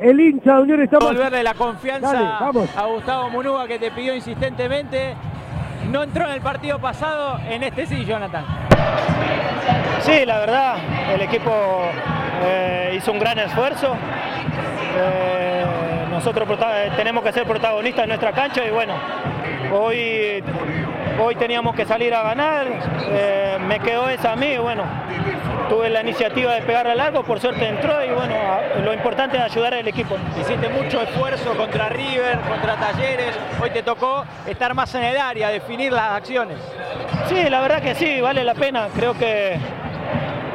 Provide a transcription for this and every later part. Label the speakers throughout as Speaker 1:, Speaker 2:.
Speaker 1: El hincha de Unión está
Speaker 2: Volverle la confianza a Gustavo Munúa que te pidió insistentemente. No entró en el partido pasado, en este sí, Jonathan.
Speaker 3: Sí, la verdad, el equipo eh, hizo un gran esfuerzo. Eh, nosotros tenemos que ser protagonistas en nuestra cancha y bueno, hoy, hoy teníamos que salir a ganar, eh, me quedó esa a mí, bueno, tuve la iniciativa de pegarle al largo, por suerte entró y bueno, lo importante es ayudar al equipo.
Speaker 2: Hiciste mucho esfuerzo contra River, contra Talleres, hoy te tocó estar más en el área, definir las acciones.
Speaker 3: Sí, la verdad que sí, vale la pena, creo que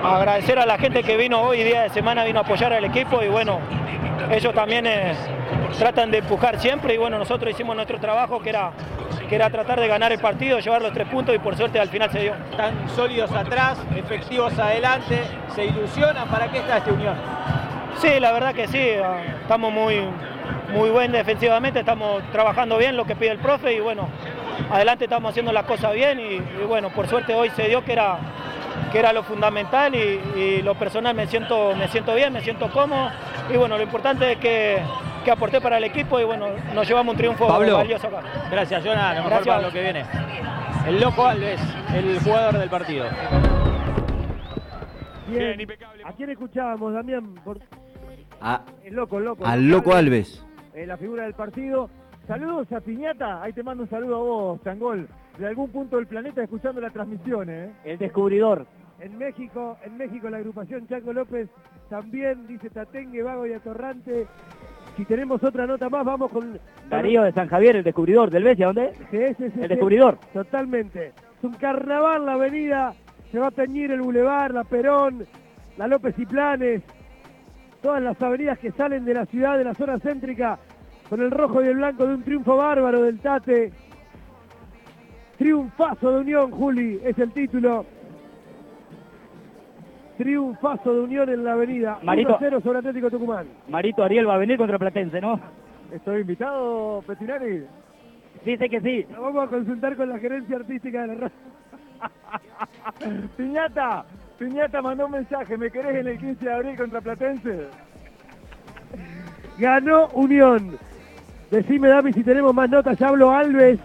Speaker 3: agradecer a la gente que vino hoy día de semana, vino a apoyar al equipo y bueno, ellos también eh, tratan de empujar siempre y bueno, nosotros hicimos nuestro trabajo que era, que era tratar de ganar el partido, llevar los tres puntos y por suerte al final se dio.
Speaker 2: Están sólidos atrás, efectivos adelante, se ilusionan, ¿para qué está esta unión?
Speaker 3: Sí, la verdad que sí, ah, estamos muy, muy bien defensivamente, estamos trabajando bien lo que pide el profe y bueno, adelante estamos haciendo las cosas bien y, bueno, por suerte hoy se dio que era, que era lo fundamental y, lo personal me siento, me siento bien, me siento cómodo y bueno, lo importante es que, que aporté para el equipo y bueno, nos llevamos un triunfo valioso acá.
Speaker 2: Gracias, Jonah, lo mejor para lo que viene. El loco Alves, el jugador del partido.
Speaker 1: Bien, ¿A quién escuchábamos, Damián?
Speaker 4: el loco, el loco. Al loco Alves.
Speaker 1: Eh, la figura del partido. Saludos a Piñata, ahí te mando un saludo a vos, Changol, de algún punto del planeta escuchando la transmisión, ¿eh?
Speaker 2: El descubridor.
Speaker 1: En México, en México la agrupación Chango López también dice Tatengue, Vago y Atorrante. Si tenemos otra nota más, vamos con...
Speaker 2: Darío de San Javier, el descubridor del Besia, ¿dónde?
Speaker 1: Sí, sí, sí,
Speaker 2: el descubridor.
Speaker 1: Totalmente. Es un carnaval la avenida, se va a teñir el Boulevard, la Perón, la López y Planes, todas las avenidas que salen de la ciudad, de la zona céntrica, con el rojo y el blanco de un triunfo bárbaro del Tate. Triunfazo de Unión, Juli, es el título. Triunfazo de Unión en la avenida.
Speaker 2: Marito,
Speaker 1: 0 sobre Atlético Tucumán.
Speaker 2: Marito Ariel va a venir contra Platense, ¿no?
Speaker 1: Estoy invitado, Petinari.
Speaker 2: Dice que sí.
Speaker 1: vamos a consultar con la gerencia artística de la radio. Piñata, Piñata mandó un mensaje, ¿me querés en el 15 de abril contra Platense? Ganó Unión. Decime, Dami, si tenemos más notas. Ya hablo Alves.